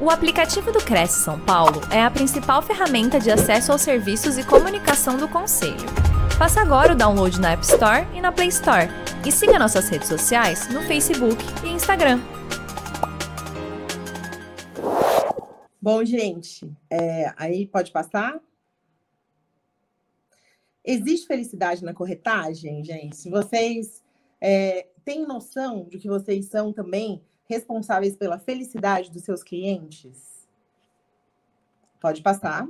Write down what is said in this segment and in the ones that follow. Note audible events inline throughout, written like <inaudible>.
O aplicativo do Cresce São Paulo é a principal ferramenta de acesso aos serviços e comunicação do Conselho. Faça agora o download na App Store e na Play Store. E siga nossas redes sociais no Facebook e Instagram. Bom, gente, é, aí pode passar? Existe felicidade na corretagem, gente? Vocês é, têm noção de que vocês são também responsáveis pela felicidade dos seus clientes? Pode passar.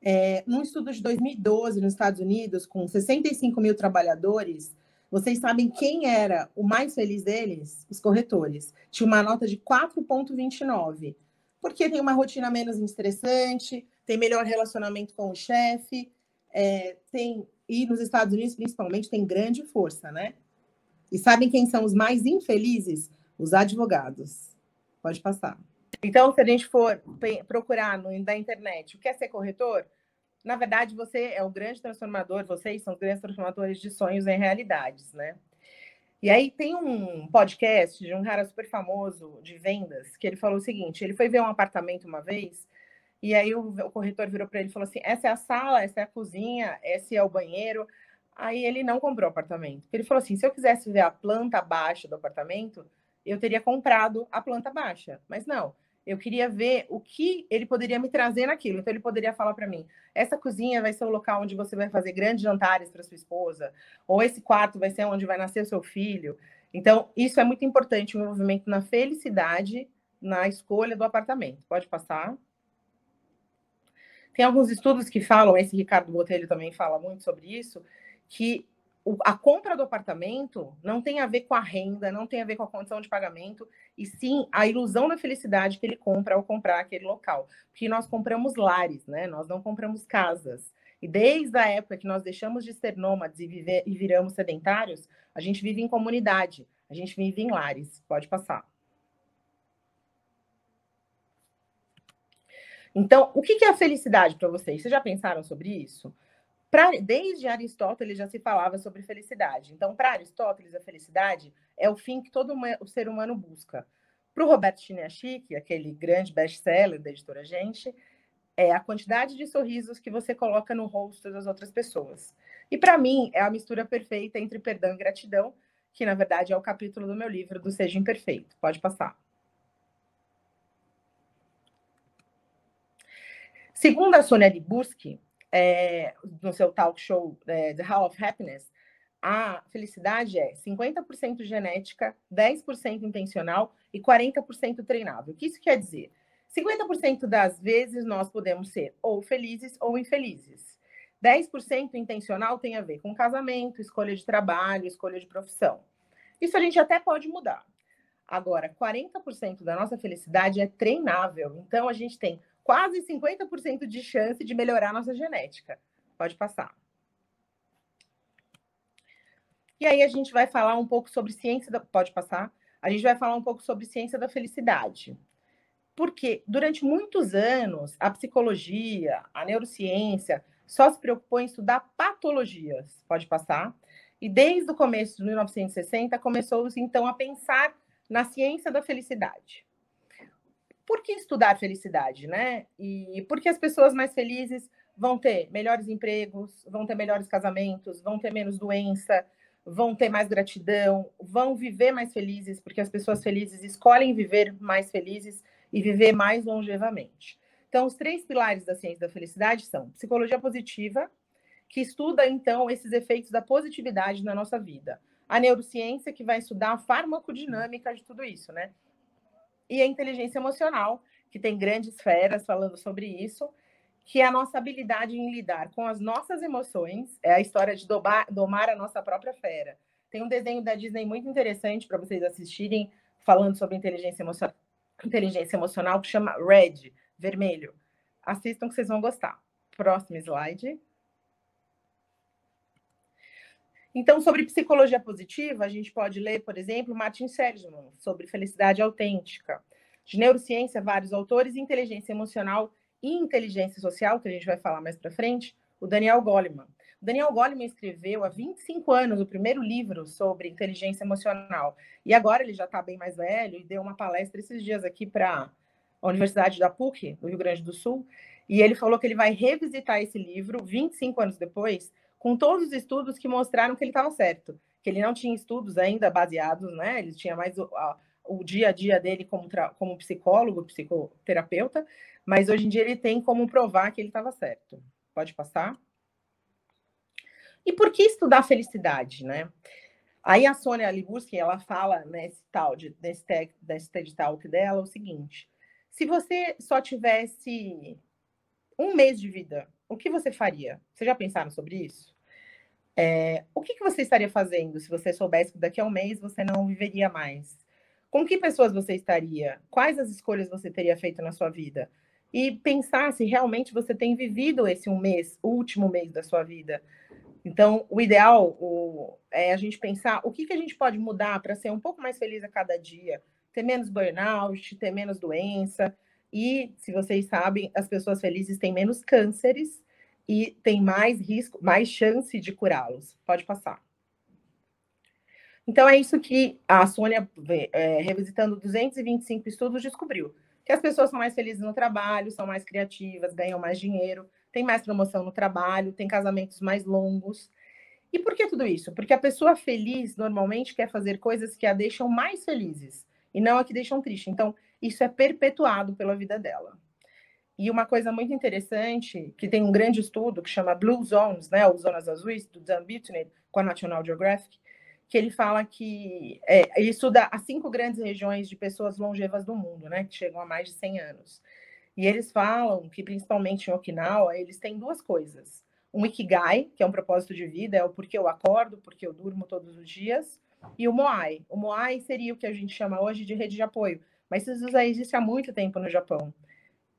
É, num estudo de 2012 nos Estados Unidos, com 65 mil trabalhadores, vocês sabem quem era o mais feliz deles? Os corretores. Tinha uma nota de 4,29. Porque tem uma rotina menos estressante, tem melhor relacionamento com o chefe, é, tem e nos Estados Unidos, principalmente, tem grande força, né? E sabem quem são os mais infelizes? Os advogados. Pode passar. Então, se a gente for procurar no, na internet o que é ser corretor, na verdade, você é o grande transformador, vocês são os grandes transformadores de sonhos em realidades, né? E aí tem um podcast de um cara super famoso de vendas que ele falou o seguinte: ele foi ver um apartamento uma vez, e aí o, o corretor virou para ele e falou assim: essa é a sala, essa é a cozinha, esse é o banheiro. Aí ele não comprou o apartamento. Ele falou assim: se eu quisesse ver a planta baixa do apartamento, eu teria comprado a planta baixa. Mas não, eu queria ver o que ele poderia me trazer naquilo. Então, ele poderia falar para mim: essa cozinha vai ser o local onde você vai fazer grandes jantares para sua esposa, ou esse quarto vai ser onde vai nascer o seu filho. Então, isso é muito importante o envolvimento na felicidade na escolha do apartamento. Pode passar. Tem alguns estudos que falam, esse Ricardo Botelho também fala muito sobre isso, que a compra do apartamento não tem a ver com a renda, não tem a ver com a condição de pagamento, e sim a ilusão da felicidade que ele compra ao comprar aquele local. Porque nós compramos lares, né? Nós não compramos casas. E desde a época que nós deixamos de ser nômades e, viver, e viramos sedentários, a gente vive em comunidade, a gente vive em lares. Pode passar. Então, o que é a felicidade para vocês? Vocês já pensaram sobre isso? Pra, desde Aristóteles já se falava sobre felicidade. Então, para Aristóteles, a felicidade é o fim que todo o ser humano busca. Para o Roberto Chiniachik, aquele grande best-seller da editora Gente, é a quantidade de sorrisos que você coloca no rosto das outras pessoas. E para mim, é a mistura perfeita entre perdão e gratidão, que na verdade é o capítulo do meu livro do Seja Imperfeito. Pode passar. Segundo a Sônia Libuski, é, no seu talk show é, The Hall of Happiness, a felicidade é 50% genética, 10% intencional e 40% treinável. O que isso quer dizer? 50% das vezes nós podemos ser ou felizes ou infelizes. 10% intencional tem a ver com casamento, escolha de trabalho, escolha de profissão. Isso a gente até pode mudar. Agora, 40% da nossa felicidade é treinável. Então, a gente tem quase 50% de chance de melhorar nossa genética. Pode passar. E aí a gente vai falar um pouco sobre ciência da. Pode passar? A gente vai falar um pouco sobre ciência da felicidade. Porque durante muitos anos a psicologia, a neurociência só se preocupou em estudar patologias. Pode passar? E desde o começo de 1960 começou-se então a pensar na ciência da felicidade por que estudar felicidade, né? E porque as pessoas mais felizes vão ter melhores empregos, vão ter melhores casamentos, vão ter menos doença, vão ter mais gratidão, vão viver mais felizes, porque as pessoas felizes escolhem viver mais felizes e viver mais longevamente. Então, os três pilares da ciência da felicidade são psicologia positiva, que estuda então esses efeitos da positividade na nossa vida. A neurociência, que vai estudar a farmacodinâmica de tudo isso, né? E a inteligência emocional, que tem grandes feras falando sobre isso, que é a nossa habilidade em lidar com as nossas emoções, é a história de domar, domar a nossa própria fera. Tem um desenho da Disney muito interessante para vocês assistirem, falando sobre inteligência inteligência emocional, que chama Red, vermelho. Assistam que vocês vão gostar. Próximo slide. Então, sobre psicologia positiva, a gente pode ler, por exemplo, Martin Seligman, sobre felicidade autêntica. De neurociência, vários autores, inteligência emocional e inteligência social, que a gente vai falar mais para frente, o Daniel Goleman. O Daniel Goleman escreveu há 25 anos o primeiro livro sobre inteligência emocional. E agora ele já está bem mais velho e deu uma palestra esses dias aqui para a Universidade da PUC, do Rio Grande do Sul, e ele falou que ele vai revisitar esse livro 25 anos depois, com todos os estudos que mostraram que ele estava certo, que ele não tinha estudos ainda baseados, né? Ele tinha mais o, a, o dia a dia dele como, como psicólogo, psicoterapeuta, mas hoje em dia ele tem como provar que ele estava certo. Pode passar? E por que estudar felicidade, né? Aí a Sônia Liburski, ela fala nesse tal de, nesse, nesse TED Talk dela o seguinte: se você só tivesse um mês de vida, o que você faria? Vocês já pensaram sobre isso? É, o que, que você estaria fazendo se você soubesse que daqui a um mês você não viveria mais? Com que pessoas você estaria? Quais as escolhas você teria feito na sua vida? E pensar se realmente você tem vivido esse um mês, o último mês da sua vida. Então, o ideal o, é a gente pensar o que, que a gente pode mudar para ser um pouco mais feliz a cada dia, ter menos burnout, ter menos doença. E, se vocês sabem, as pessoas felizes têm menos cânceres e têm mais risco, mais chance de curá-los. Pode passar. Então, é isso que a Sônia, é, revisitando 225 estudos, descobriu. Que as pessoas são mais felizes no trabalho, são mais criativas, ganham mais dinheiro, têm mais promoção no trabalho, têm casamentos mais longos. E por que tudo isso? Porque a pessoa feliz normalmente quer fazer coisas que a deixam mais felizes e não a que deixam triste. Então, isso é perpetuado pela vida dela. E uma coisa muito interessante, que tem um grande estudo que chama Blue Zones, né, ou Zonas Azuis, do Dan Bittner, com a National Geographic, que ele fala que é, ele estuda as cinco grandes regiões de pessoas longevas do mundo, né, que chegam a mais de 100 anos. E eles falam que, principalmente em Okinawa, eles têm duas coisas. Um Ikigai, que é um propósito de vida, é o porquê eu acordo, porque eu durmo todos os dias, e o Moai. O Moai seria o que a gente chama hoje de rede de apoio, mas isso já existe há muito tempo no Japão.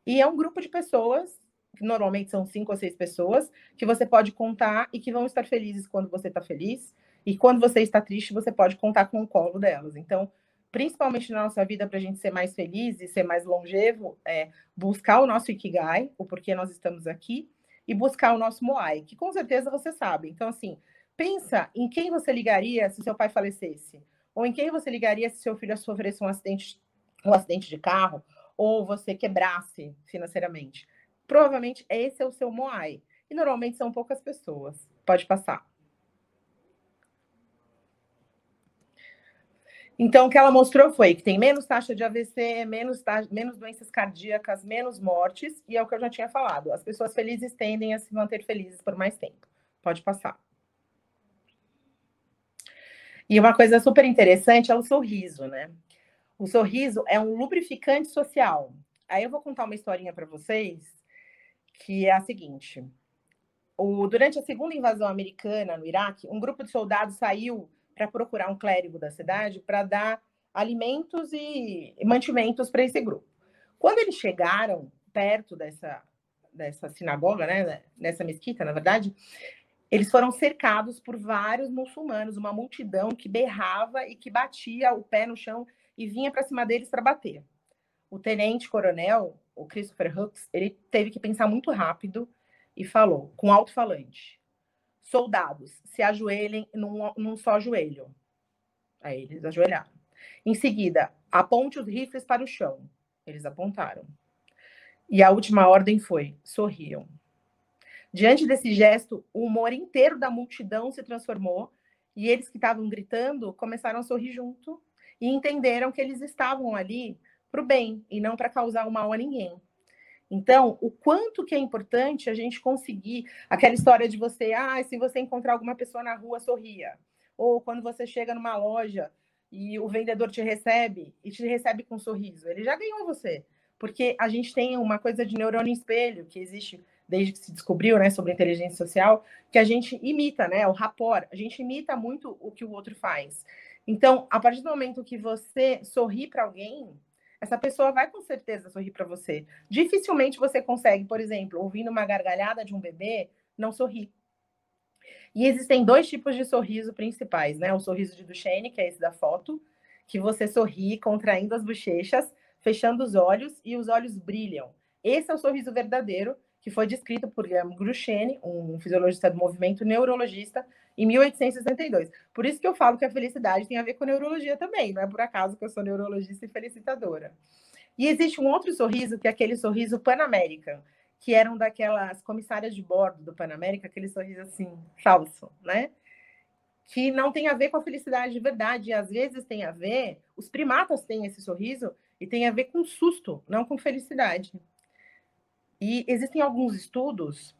E é um grupo de pessoas, que normalmente são cinco ou seis pessoas, que você pode contar e que vão estar felizes quando você está feliz. E quando você está triste, você pode contar com o colo delas. Então, principalmente na nossa vida, para a gente ser mais feliz e ser mais longevo, é buscar o nosso Ikigai, o porquê nós estamos aqui, e buscar o nosso Moai, que com certeza você sabe. Então, assim, Pensa em quem você ligaria se seu pai falecesse, ou em quem você ligaria se seu filho sofresse um acidente, um acidente de carro, ou você quebrasse financeiramente. Provavelmente esse é o seu Moai. E normalmente são poucas pessoas. Pode passar. Então, o que ela mostrou foi que tem menos taxa de AVC, menos, menos doenças cardíacas, menos mortes, e é o que eu já tinha falado. As pessoas felizes tendem a se manter felizes por mais tempo. Pode passar. E uma coisa super interessante é o sorriso, né? O sorriso é um lubrificante social. Aí eu vou contar uma historinha para vocês, que é a seguinte. O, durante a segunda invasão americana no Iraque, um grupo de soldados saiu para procurar um clérigo da cidade para dar alimentos e mantimentos para esse grupo. Quando eles chegaram perto dessa, dessa sinagoga, né, nessa mesquita, na verdade, eles foram cercados por vários muçulmanos, uma multidão que berrava e que batia o pé no chão e vinha para cima deles para bater. O tenente-coronel, o Christopher Hooks, ele teve que pensar muito rápido e falou, com alto-falante: Soldados, se ajoelhem num, num só joelho. Aí eles ajoelharam. Em seguida, aponte os rifles para o chão. Eles apontaram. E a última ordem foi: sorriam. Diante desse gesto, o humor inteiro da multidão se transformou e eles que estavam gritando começaram a sorrir junto e entenderam que eles estavam ali para o bem e não para causar o mal a ninguém. Então, o quanto que é importante a gente conseguir aquela história de você, ah, se você encontrar alguma pessoa na rua, sorria. Ou quando você chega numa loja e o vendedor te recebe e te recebe com um sorriso, ele já ganhou você. Porque a gente tem uma coisa de neurônio espelho que existe desde que se descobriu, né, sobre inteligência social, que a gente imita, né, o rapport, a gente imita muito o que o outro faz. Então, a partir do momento que você sorri para alguém, essa pessoa vai com certeza sorrir para você. Dificilmente você consegue, por exemplo, ouvindo uma gargalhada de um bebê, não sorrir. E existem dois tipos de sorriso principais, né? O sorriso de Duchenne, que é esse da foto, que você sorri contraindo as bochechas, fechando os olhos e os olhos brilham. Esse é o sorriso verdadeiro, que foi descrito por Guilherme Grucheni, um fisiologista do movimento neurologista, em 1862. Por isso que eu falo que a felicidade tem a ver com neurologia também, não é por acaso que eu sou neurologista e felicitadora. E existe um outro sorriso, que é aquele sorriso Pan-American, que eram daquelas comissárias de bordo do Pan-América, aquele sorriso assim, falso, né? Que não tem a ver com a felicidade de verdade, e às vezes tem a ver, os primatas têm esse sorriso, e tem a ver com susto, não com felicidade. E existem alguns estudos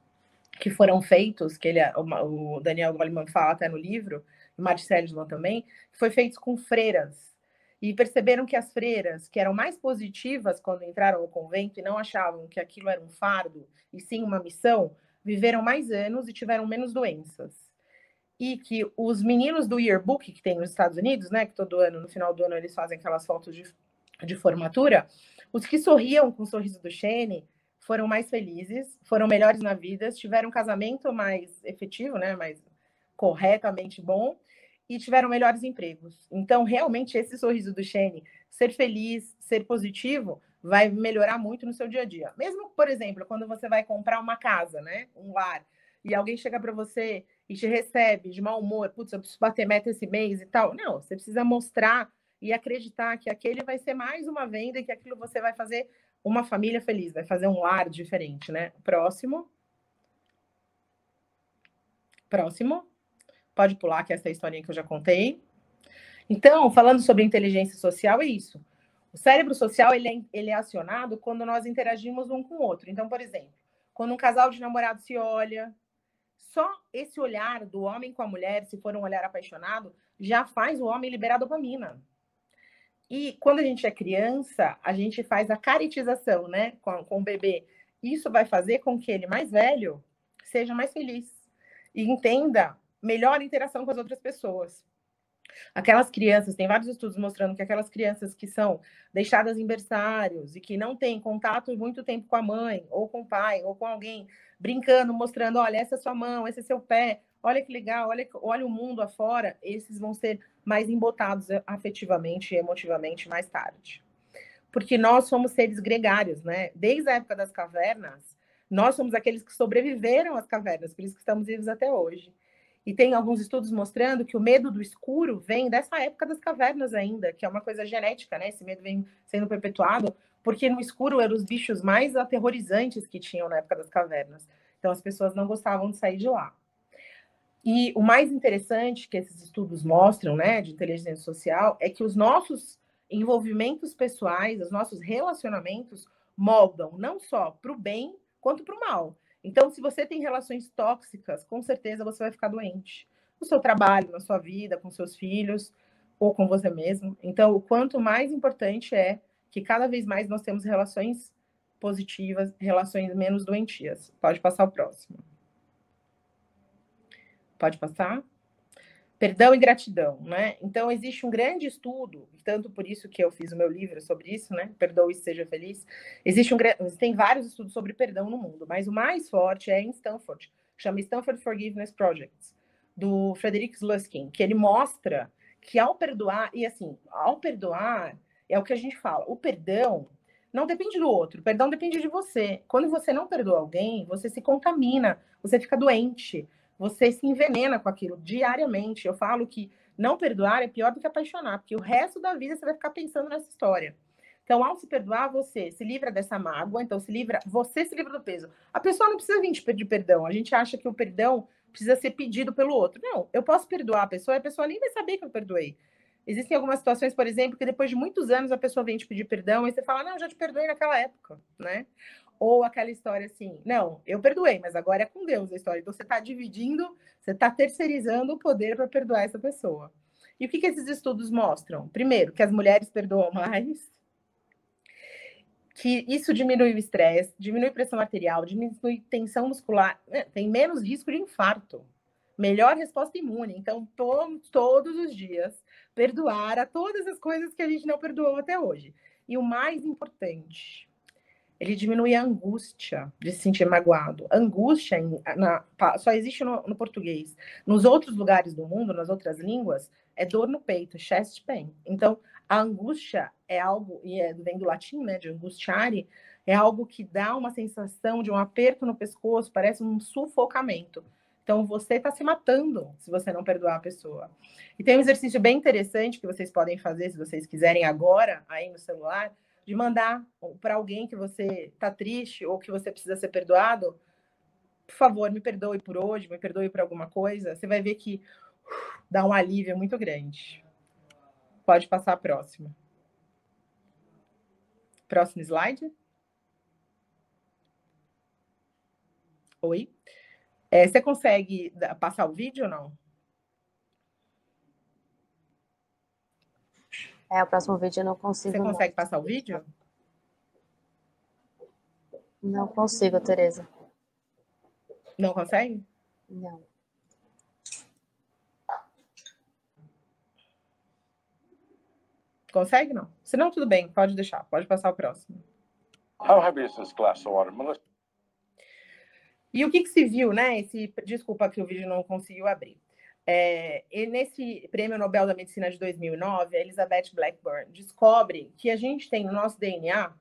que foram feitos, que ele, o Daniel Goleman fala até no livro, e Marcelo também, que foi feitos com freiras. E perceberam que as freiras, que eram mais positivas quando entraram no convento e não achavam que aquilo era um fardo, e sim uma missão, viveram mais anos e tiveram menos doenças. E que os meninos do yearbook que tem nos Estados Unidos, né, que todo ano, no final do ano, eles fazem aquelas fotos de, de formatura, os que sorriam com o sorriso do Shane foram mais felizes, foram melhores na vida, tiveram um casamento mais efetivo, né, mais corretamente bom, e tiveram melhores empregos. Então, realmente, esse sorriso do Shane, ser feliz, ser positivo, vai melhorar muito no seu dia a dia. Mesmo, por exemplo, quando você vai comprar uma casa, né, um lar, e alguém chega para você e te recebe de mau humor, putz, eu preciso bater meta esse mês e tal. Não, você precisa mostrar e acreditar que aquele vai ser mais uma venda e que aquilo você vai fazer uma família feliz, vai fazer um lar diferente, né? Próximo. Próximo. Pode pular, que essa é historinha que eu já contei. Então, falando sobre inteligência social, é isso. O cérebro social ele é, ele é acionado quando nós interagimos um com o outro. Então, por exemplo, quando um casal de namorados se olha, só esse olhar do homem com a mulher, se for um olhar apaixonado, já faz o homem liberar dopamina. E quando a gente é criança, a gente faz a caritização, né, com, com o bebê. Isso vai fazer com que ele, mais velho, seja mais feliz e entenda melhor a interação com as outras pessoas. Aquelas crianças, tem vários estudos mostrando que aquelas crianças que são deixadas em berçários e que não têm contato muito tempo com a mãe, ou com o pai, ou com alguém, brincando, mostrando: olha, essa é sua mão, esse é seu pé, olha que legal, olha, olha o mundo afora, esses vão ser mais embotados afetivamente e emotivamente mais tarde. Porque nós somos seres gregários, né? Desde a época das cavernas, nós somos aqueles que sobreviveram às cavernas, por isso que estamos vivos até hoje. E tem alguns estudos mostrando que o medo do escuro vem dessa época das cavernas ainda, que é uma coisa genética, né? Esse medo vem sendo perpetuado, porque no escuro eram os bichos mais aterrorizantes que tinham na época das cavernas. Então as pessoas não gostavam de sair de lá. E o mais interessante que esses estudos mostram, né, de inteligência social, é que os nossos envolvimentos pessoais, os nossos relacionamentos moldam não só para o bem quanto para o mal. Então, se você tem relações tóxicas, com certeza você vai ficar doente. No seu trabalho, na sua vida, com seus filhos ou com você mesmo. Então, o quanto mais importante é que cada vez mais nós temos relações positivas, relações menos doentias. Pode passar o próximo. Pode passar? Perdão e gratidão, né? Então, existe um grande estudo, tanto por isso que eu fiz o meu livro sobre isso, né? Perdoe e seja feliz. Existe um, tem vários estudos sobre perdão no mundo, mas o mais forte é em Stanford, chama Stanford Forgiveness Project, do Frederick Sluskin, que ele mostra que ao perdoar, e assim, ao perdoar, é o que a gente fala, o perdão não depende do outro, o perdão depende de você. Quando você não perdoa alguém, você se contamina, você fica doente, você se envenena com aquilo diariamente. Eu falo que não perdoar é pior do que apaixonar, porque o resto da vida você vai ficar pensando nessa história. Então, ao se perdoar, você se livra dessa mágoa, então se livra, você se livra do peso. A pessoa não precisa vir te pedir perdão. A gente acha que o perdão precisa ser pedido pelo outro. Não, eu posso perdoar a pessoa e a pessoa nem vai saber que eu perdoei. Existem algumas situações, por exemplo, que depois de muitos anos a pessoa vem te pedir perdão e você fala, não, já te perdoei naquela época, né? Ou aquela história assim, não, eu perdoei, mas agora é com Deus a história. Então você está dividindo, você está terceirizando o poder para perdoar essa pessoa. E o que, que esses estudos mostram? Primeiro, que as mulheres perdoam mais, que isso diminui o estresse, diminui pressão arterial, diminui tensão muscular, né? tem menos risco de infarto, melhor resposta imune. Então, to todos os dias, perdoar a todas as coisas que a gente não perdoou até hoje. E o mais importante, ele diminui a angústia de se sentir magoado. Angústia na, só existe no, no, português. Nos outros lugares do mundo, nas outras línguas, é dor no peito, chest pain. Então, a angústia é algo, e é, vem do latim, né, de angustiare, é algo que dá uma sensação de um aperto no pescoço, parece um sufocamento. Então, você está se matando se você não perdoar a pessoa. E tem um exercício bem interessante que vocês podem fazer, se vocês quiserem agora, aí no celular, de mandar para alguém que você está triste ou que você precisa ser perdoado, por favor, me perdoe por hoje, me perdoe por alguma coisa, você vai ver que uh, dá um alívio muito grande. Pode passar a próxima. Próximo slide. Oi. É, você consegue passar o vídeo ou não? É, o próximo vídeo eu não consigo. Você consegue mais. passar o vídeo? Não consigo, Tereza. Não consegue? Não. Consegue, não? Se não, tudo bem, pode deixar. Pode passar o próximo. How heavy is this glass of water, Melissa? E o que, que se viu, né? Esse, desculpa que o vídeo não conseguiu abrir. É, e nesse Prêmio Nobel da Medicina de 2009, a Elizabeth Blackburn descobre que a gente tem no nosso DNA,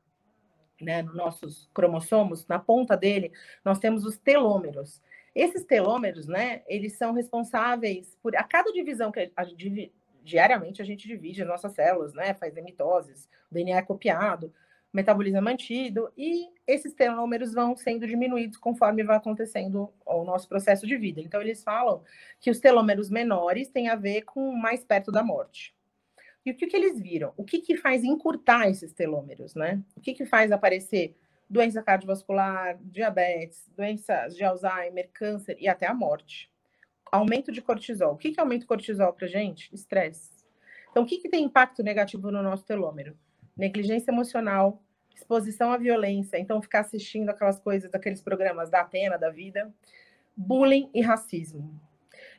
né, nos nossos cromossomos, na ponta dele, nós temos os telômeros. Esses telômeros, né, eles são responsáveis por a cada divisão que a, diariamente a gente divide as nossas células, né, faz mitoses, o DNA é copiado, metabolismo é mantido e esses telômeros vão sendo diminuídos conforme vai acontecendo o nosso processo de vida. Então, eles falam que os telômeros menores têm a ver com mais perto da morte. E o que, que eles viram? O que, que faz encurtar esses telômeros, né? O que, que faz aparecer doença cardiovascular, diabetes, doenças de Alzheimer, câncer e até a morte? Aumento de cortisol. O que, que aumenta o cortisol para gente? Estresse. Então, o que, que tem impacto negativo no nosso telômero? negligência emocional, exposição à violência, então ficar assistindo aquelas coisas, daqueles programas da Atena, da vida, bullying e racismo.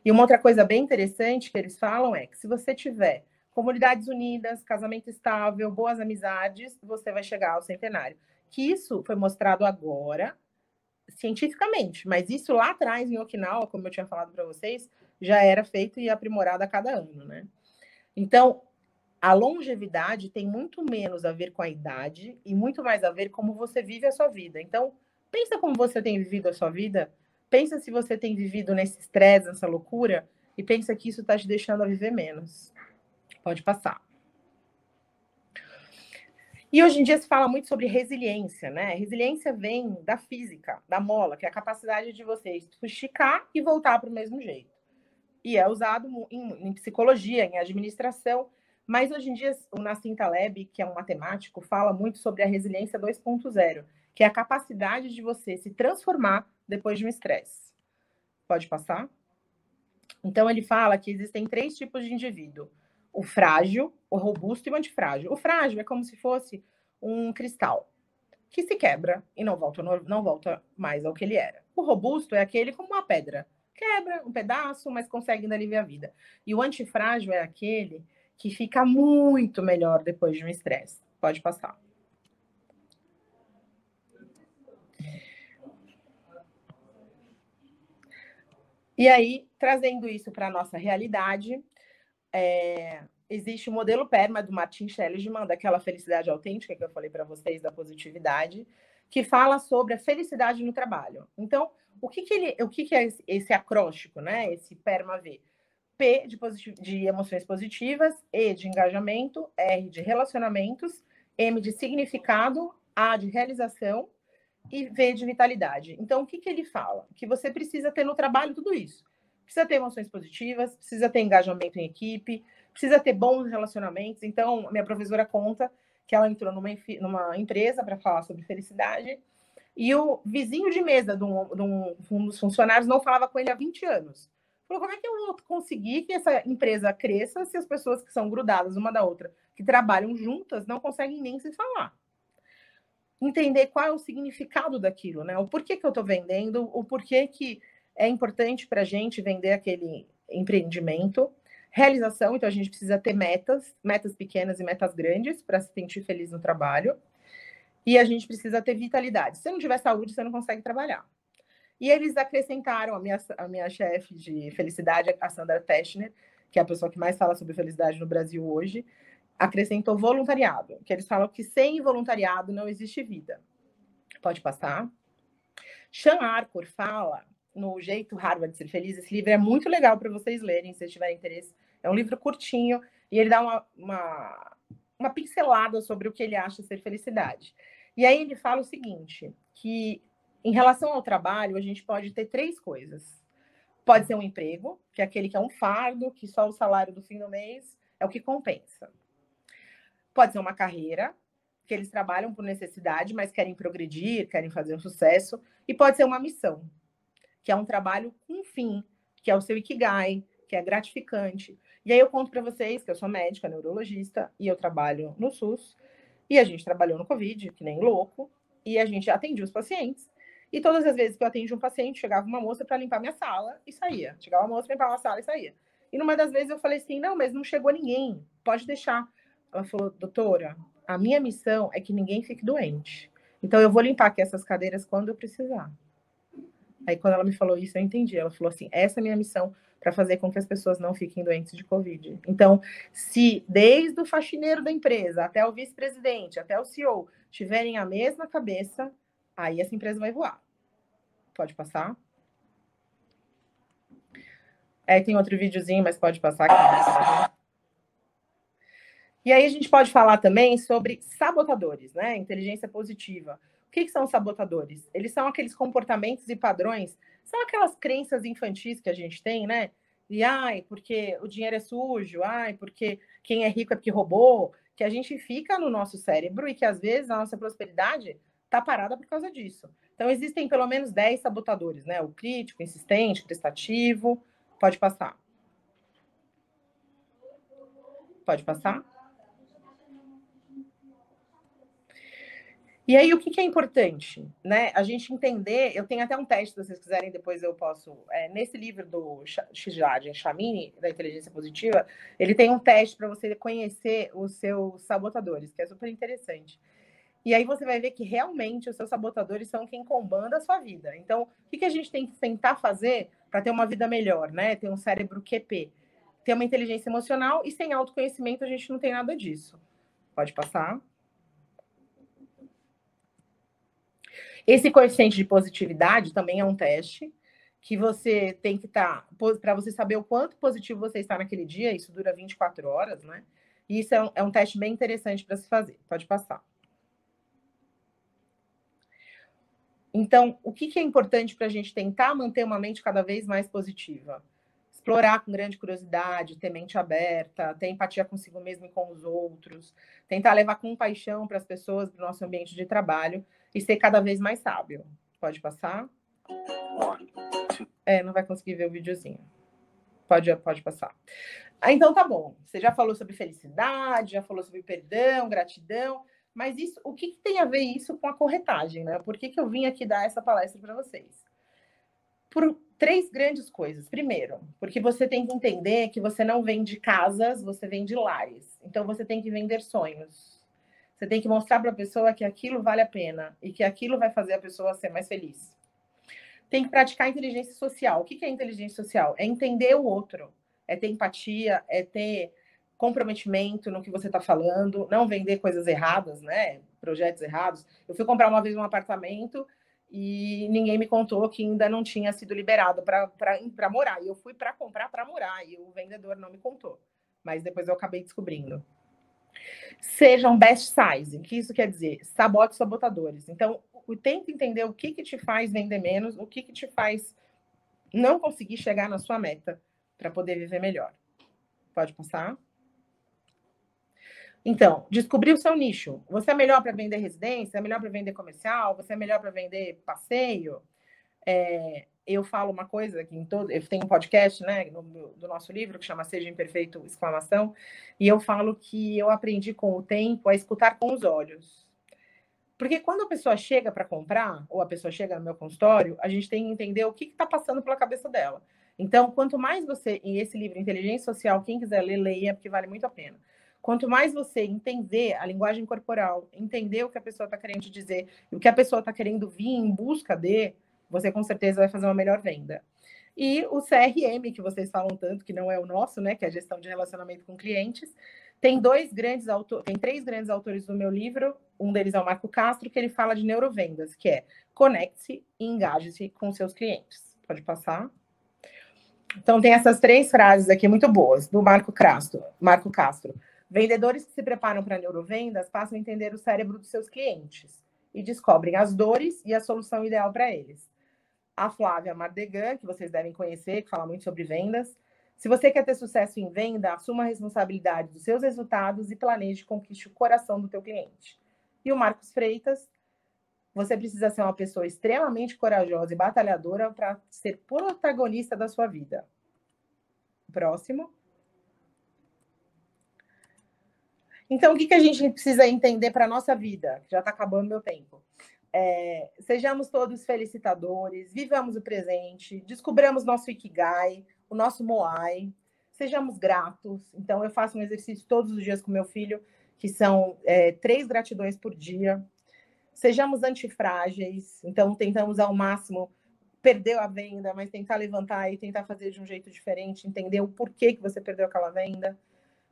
E uma outra coisa bem interessante que eles falam é que se você tiver comunidades unidas, casamento estável, boas amizades, você vai chegar ao centenário. Que isso foi mostrado agora, cientificamente, mas isso lá atrás em Okinawa, como eu tinha falado para vocês, já era feito e aprimorado a cada ano, né? Então, a longevidade tem muito menos a ver com a idade e muito mais a ver como você vive a sua vida. Então, pensa como você tem vivido a sua vida, pensa se você tem vivido nesse estresse, nessa loucura, e pensa que isso está te deixando a viver menos. Pode passar. E hoje em dia se fala muito sobre resiliência, né? Resiliência vem da física, da mola, que é a capacidade de você esticar e voltar para o mesmo jeito. E é usado em, em psicologia, em administração, mas hoje em dia, o Nassim Taleb, que é um matemático, fala muito sobre a resiliência 2.0, que é a capacidade de você se transformar depois de um estresse. Pode passar? Então, ele fala que existem três tipos de indivíduo: o frágil, o robusto e o antifrágil. O frágil é como se fosse um cristal que se quebra e não volta, não volta mais ao que ele era. O robusto é aquele como uma pedra. Quebra um pedaço, mas consegue ainda viver a vida. E o antifrágil é aquele que fica muito melhor depois de um estresse. Pode passar. E aí, trazendo isso para a nossa realidade, é, existe o modelo PERMA do Martin Seligman, daquela felicidade autêntica que eu falei para vocês, da positividade, que fala sobre a felicidade no trabalho. Então, o que, que, ele, o que, que é esse acróstico, né? Esse PERMA V? P de, de emoções positivas, E de engajamento, R de relacionamentos, M de significado, A de realização e V de vitalidade. Então, o que, que ele fala? Que você precisa ter no trabalho tudo isso. Precisa ter emoções positivas, precisa ter engajamento em equipe, precisa ter bons relacionamentos. Então, minha professora conta que ela entrou numa, numa empresa para falar sobre felicidade e o vizinho de mesa de um, de um dos funcionários não falava com ele há 20 anos. Falou, como é que eu vou conseguir que essa empresa cresça se as pessoas que são grudadas uma da outra, que trabalham juntas, não conseguem nem se falar? Entender qual é o significado daquilo, né? O porquê que eu estou vendendo, o porquê que é importante para a gente vender aquele empreendimento. Realização, então a gente precisa ter metas, metas pequenas e metas grandes para se sentir feliz no trabalho. E a gente precisa ter vitalidade. Se não tiver saúde, você não consegue trabalhar. E eles acrescentaram a minha, a minha chefe de felicidade, a Sandra Teschner, que é a pessoa que mais fala sobre felicidade no Brasil hoje, acrescentou voluntariado, que eles falam que sem voluntariado não existe vida. Pode passar. Sean Arcor fala no Jeito Harvard de Ser Feliz. Esse livro é muito legal para vocês lerem, se vocês tiverem interesse. É um livro curtinho e ele dá uma, uma uma pincelada sobre o que ele acha ser felicidade. E aí ele fala o seguinte, que em relação ao trabalho, a gente pode ter três coisas. Pode ser um emprego, que é aquele que é um fardo, que só o salário do fim do mês é o que compensa. Pode ser uma carreira, que eles trabalham por necessidade, mas querem progredir, querem fazer um sucesso. E pode ser uma missão, que é um trabalho com fim, que é o seu ikigai, que é gratificante. E aí eu conto para vocês que eu sou médica, neurologista, e eu trabalho no SUS, e a gente trabalhou no Covid, que nem louco, e a gente atendia os pacientes. E todas as vezes que eu atendia um paciente, chegava uma moça para limpar minha sala e saía. Chegava uma moça para limpar a sala e saía. E numa das vezes eu falei assim: não, mas não chegou ninguém, pode deixar. Ela falou, doutora, a minha missão é que ninguém fique doente. Então eu vou limpar aqui essas cadeiras quando eu precisar. Aí quando ela me falou isso, eu entendi. Ela falou assim: essa é a minha missão para fazer com que as pessoas não fiquem doentes de Covid. Então, se desde o faxineiro da empresa até o vice-presidente, até o CEO, tiverem a mesma cabeça, aí essa empresa vai voar. Pode passar? É, tem outro videozinho, mas pode passar aqui. E aí a gente pode falar também sobre sabotadores, né? Inteligência positiva. O que, que são sabotadores? Eles são aqueles comportamentos e padrões, são aquelas crenças infantis que a gente tem, né? E ai, porque o dinheiro é sujo, ai, porque quem é rico é porque roubou, que a gente fica no nosso cérebro e que às vezes a nossa prosperidade está parada por causa disso. Então existem pelo menos 10 sabotadores, né? O crítico, insistente, prestativo. Pode passar. Pode passar? E aí, o que, que, é importante? Né? A gente entender, eu tenho até um teste, se vocês quiserem, depois eu posso. É, nesse livro do Shijad Chamini, da inteligência positiva, ele tem um teste para você conhecer os seus sabotadores, que é super interessante. E aí você vai ver que realmente os seus sabotadores são quem comanda a sua vida. Então, o que, que a gente tem que tentar fazer para ter uma vida melhor, né? Ter um cérebro QP, ter uma inteligência emocional e sem autoconhecimento a gente não tem nada disso. Pode passar. Esse coeficiente de positividade também é um teste que você tem que estar, tá, para você saber o quanto positivo você está naquele dia, isso dura 24 horas, né? E isso é um, é um teste bem interessante para se fazer. Pode passar. Então, o que, que é importante para a gente tentar manter uma mente cada vez mais positiva? Explorar com grande curiosidade, ter mente aberta, ter empatia consigo mesmo e com os outros, tentar levar compaixão para as pessoas, para o nosso ambiente de trabalho, e ser cada vez mais sábio. Pode passar? É, não vai conseguir ver o videozinho. Pode, pode passar. Ah, então tá bom. Você já falou sobre felicidade, já falou sobre perdão, gratidão, mas isso, o que, que tem a ver isso com a corretagem, né? Por que, que eu vim aqui dar essa palestra para vocês? Por três grandes coisas. Primeiro, porque você tem que entender que você não vende casas, você vende lares. Então você tem que vender sonhos. Você tem que mostrar para a pessoa que aquilo vale a pena e que aquilo vai fazer a pessoa ser mais feliz. Tem que praticar inteligência social. O que é inteligência social? É entender o outro, é ter empatia, é ter comprometimento no que você está falando, não vender coisas erradas, né? Projetos errados. Eu fui comprar uma vez um apartamento e ninguém me contou que ainda não tinha sido liberado para morar. E eu fui para comprar para morar e o vendedor não me contou. Mas depois eu acabei descobrindo. Sejam best size. O que isso quer dizer? Sabote sabotadores. Então, tenta entender o que, que te faz vender menos, o que, que te faz não conseguir chegar na sua meta para poder viver melhor. Pode passar? Então, descobrir o seu nicho. Você é melhor para vender residência? É melhor para vender comercial? Você é melhor para vender passeio? É, eu falo uma coisa que em todo, eu tenho um podcast, né, do nosso livro que chama Seja Imperfeito exclamação, e eu falo que eu aprendi com o tempo a escutar com os olhos. Porque quando a pessoa chega para comprar, ou a pessoa chega no meu consultório, a gente tem que entender o que está passando pela cabeça dela. Então, quanto mais você, em esse livro Inteligência Social, quem quiser ler, leia, porque vale muito a pena. Quanto mais você entender a linguagem corporal, entender o que a pessoa está querendo dizer, e o que a pessoa está querendo vir em busca de, você com certeza vai fazer uma melhor venda. E o CRM, que vocês falam tanto, que não é o nosso, né, que é a gestão de relacionamento com clientes, tem dois grandes autores, tem três grandes autores no meu livro, um deles é o Marco Castro, que ele fala de neurovendas, que é conecte e engaje-se com seus clientes. Pode passar? Então tem essas três frases aqui muito boas do Marco Castro. Marco Castro. Vendedores que se preparam para neurovendas passam a entender o cérebro dos seus clientes e descobrem as dores e a solução ideal para eles. A Flávia Mardegan, que vocês devem conhecer, que fala muito sobre vendas. Se você quer ter sucesso em venda, assuma a responsabilidade dos seus resultados e planeje conquiste o coração do teu cliente. E o Marcos Freitas, você precisa ser uma pessoa extremamente corajosa e batalhadora para ser protagonista da sua vida. Próximo. Então, o que, que a gente precisa entender para a nossa vida? Já está acabando meu tempo. É, sejamos todos felicitadores, vivamos o presente, descobramos nosso Ikigai, o nosso Moai, sejamos gratos. Então, eu faço um exercício todos os dias com meu filho, que são é, três gratidões por dia. Sejamos antifrágeis, então tentamos ao máximo perder a venda, mas tentar levantar e tentar fazer de um jeito diferente, entender o porquê que você perdeu aquela venda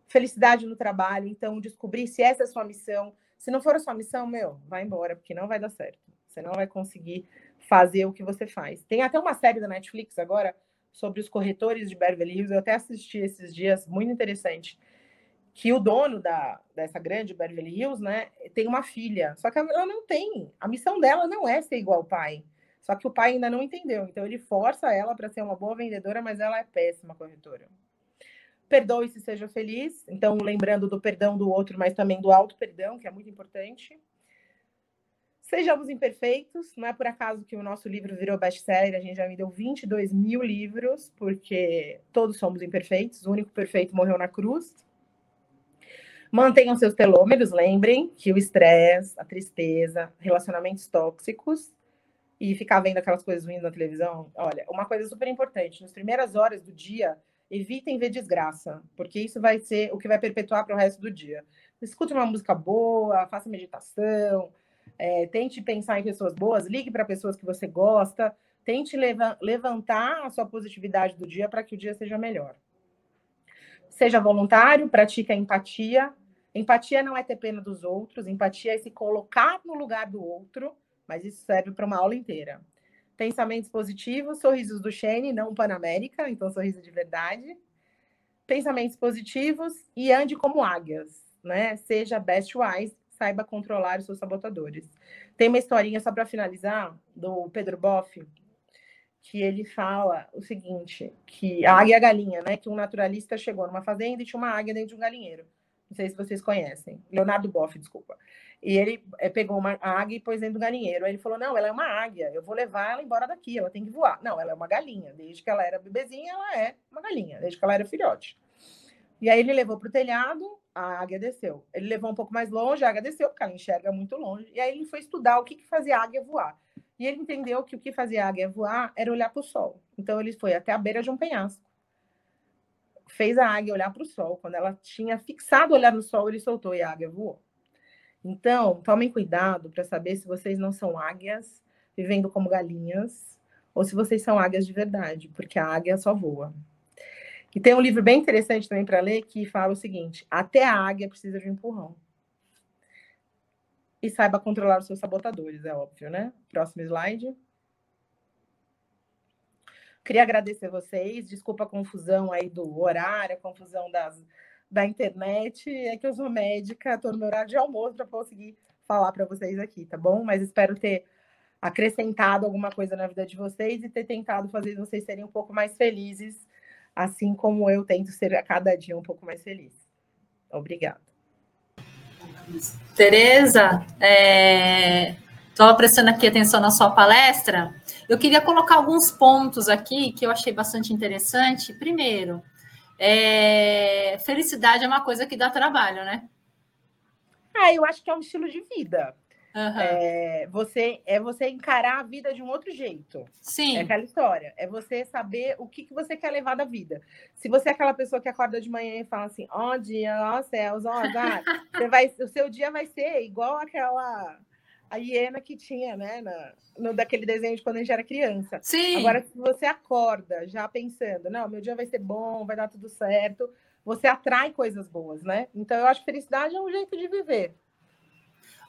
felicidade no trabalho. Então, descobrir se essa é a sua missão. Se não for a sua missão, meu, vai embora, porque não vai dar certo. Você não vai conseguir fazer o que você faz. Tem até uma série da Netflix agora sobre os corretores de Beverly Hills. Eu até assisti esses dias, muito interessante. Que o dono da, dessa grande Beverly Hills, né, tem uma filha. Só que ela não tem. A missão dela não é ser igual ao pai. Só que o pai ainda não entendeu. Então ele força ela para ser uma boa vendedora, mas ela é péssima corretora perdoe se seja feliz. Então, lembrando do perdão do outro, mas também do auto-perdão, que é muito importante. Sejamos imperfeitos. Não é por acaso que o nosso livro virou best-seller. A gente já vendeu 22 mil livros, porque todos somos imperfeitos. O único perfeito morreu na cruz. Mantenham seus telômeros. Lembrem que o estresse, a tristeza, relacionamentos tóxicos e ficar vendo aquelas coisas ruins na televisão. Olha, uma coisa super importante. Nas primeiras horas do dia, evitem ver desgraça, porque isso vai ser o que vai perpetuar para o resto do dia. Escute uma música boa, faça meditação, é, tente pensar em pessoas boas, ligue para pessoas que você gosta, tente leva levantar a sua positividade do dia para que o dia seja melhor. Seja voluntário, pratique a empatia. Empatia não é ter pena dos outros, empatia é se colocar no lugar do outro, mas isso serve para uma aula inteira. Pensamentos positivos, sorrisos do Shane, não Panamérica, então sorriso de verdade. Pensamentos positivos e ande como águias, né? Seja best wise, saiba controlar os seus sabotadores. Tem uma historinha só para finalizar do Pedro Boff, que ele fala o seguinte, que a águia e a galinha, né? Que um naturalista chegou numa fazenda e tinha uma águia dentro de um galinheiro. Não sei se vocês conhecem. Leonardo Boff, desculpa. E ele é, pegou uma águia e pôs dentro do galinheiro. Aí ele falou: Não, ela é uma águia, eu vou levar ela embora daqui, ela tem que voar. Não, ela é uma galinha. Desde que ela era bebezinha, ela é uma galinha, desde que ela era filhote. E aí ele levou para o telhado, a águia desceu. Ele levou um pouco mais longe, a águia desceu, porque ela enxerga muito longe. E aí ele foi estudar o que, que fazia a águia voar. E ele entendeu que o que fazia a águia voar era olhar para o sol. Então ele foi até a beira de um penhasco. Fez a águia olhar para o sol. Quando ela tinha fixado o olhar no sol, ele soltou e a águia voou. Então, tomem cuidado para saber se vocês não são águias vivendo como galinhas ou se vocês são águias de verdade, porque a águia só voa. E tem um livro bem interessante também para ler que fala o seguinte: até a águia precisa de um empurrão. E saiba controlar os seus sabotadores, é óbvio, né? Próximo slide. Queria agradecer vocês, desculpa a confusão aí do horário, a confusão das, da internet, é que eu sou médica, estou no meu horário de almoço para conseguir falar para vocês aqui, tá bom? Mas espero ter acrescentado alguma coisa na vida de vocês e ter tentado fazer vocês serem um pouco mais felizes, assim como eu tento ser a cada dia um pouco mais feliz. Obrigada. Tereza, estou é... prestando aqui atenção na sua palestra. Eu queria colocar alguns pontos aqui que eu achei bastante interessante. Primeiro, é, felicidade é uma coisa que dá trabalho, né? Ah, eu acho que é um estilo de vida. Uhum. É, você é você encarar a vida de um outro jeito. Sim. É aquela história. É você saber o que, que você quer levar da vida. Se você é aquela pessoa que acorda de manhã e fala assim, ó oh, dia, ó oh, céus, ó oh, azar, <laughs> você vai, o seu dia vai ser igual aquela a hiena que tinha, né, na, no, daquele desenho de quando a gente era criança. Sim. Agora, se você acorda já pensando, não, meu dia vai ser bom, vai dar tudo certo, você atrai coisas boas, né? Então, eu acho que felicidade é um jeito de viver.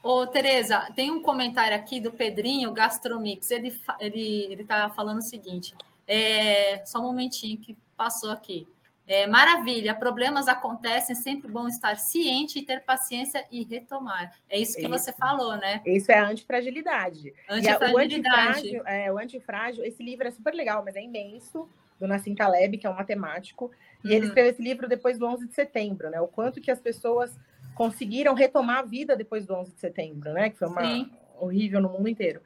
Ô, Tereza, tem um comentário aqui do Pedrinho Gastromix. Ele, ele, ele tá falando o seguinte: é, só um momentinho que passou aqui. É, maravilha, problemas acontecem, sempre bom estar ciente e ter paciência e retomar. É isso que Isso. você falou, né? Isso é antifragilidade. E a- o Antifragilidade. antifrágil, é, o antifrágil, esse livro é super legal, mas é imenso, do Nassim Taleb, que é um matemático, e ele Uhum. escreveu esse livro depois do 11 de setembro, né? O quanto que as pessoas conseguiram retomar a vida depois do 11 de setembro, né? Que foi uma Sim. horrível no mundo inteiro.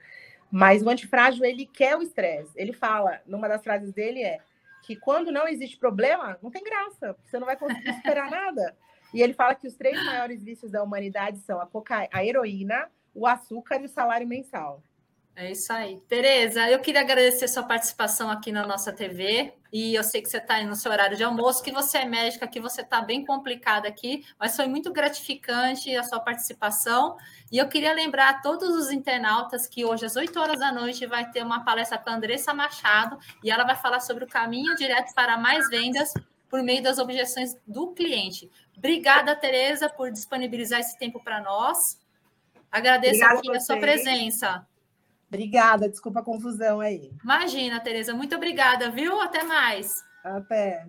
Mas o antifrágil, ele quer o estresse. Ele fala, numa das frases dele é que quando não existe problema, não tem graça, você não vai conseguir superar nada. E ele fala que os três maiores vícios da humanidade são a, coca... a heroína, o açúcar e o salário mensal. É isso aí. Tereza, eu queria agradecer sua participação aqui na nossa TV. E eu sei que você está aí no seu horário de almoço, que você é médica, que você está bem complicada aqui, mas foi muito gratificante a sua participação. E eu queria lembrar a todos os internautas que hoje, às 8 horas da noite, vai ter uma palestra com a Andressa Machado, e ela vai falar sobre o caminho direto para mais vendas por meio das objeções do cliente. Obrigada, Tereza, por disponibilizar esse tempo para nós. Agradeço Obrigada aqui a a sua presença. Obrigada, desculpa a confusão aí. Imagina, Tereza. Muito obrigada, viu? Até mais. Até.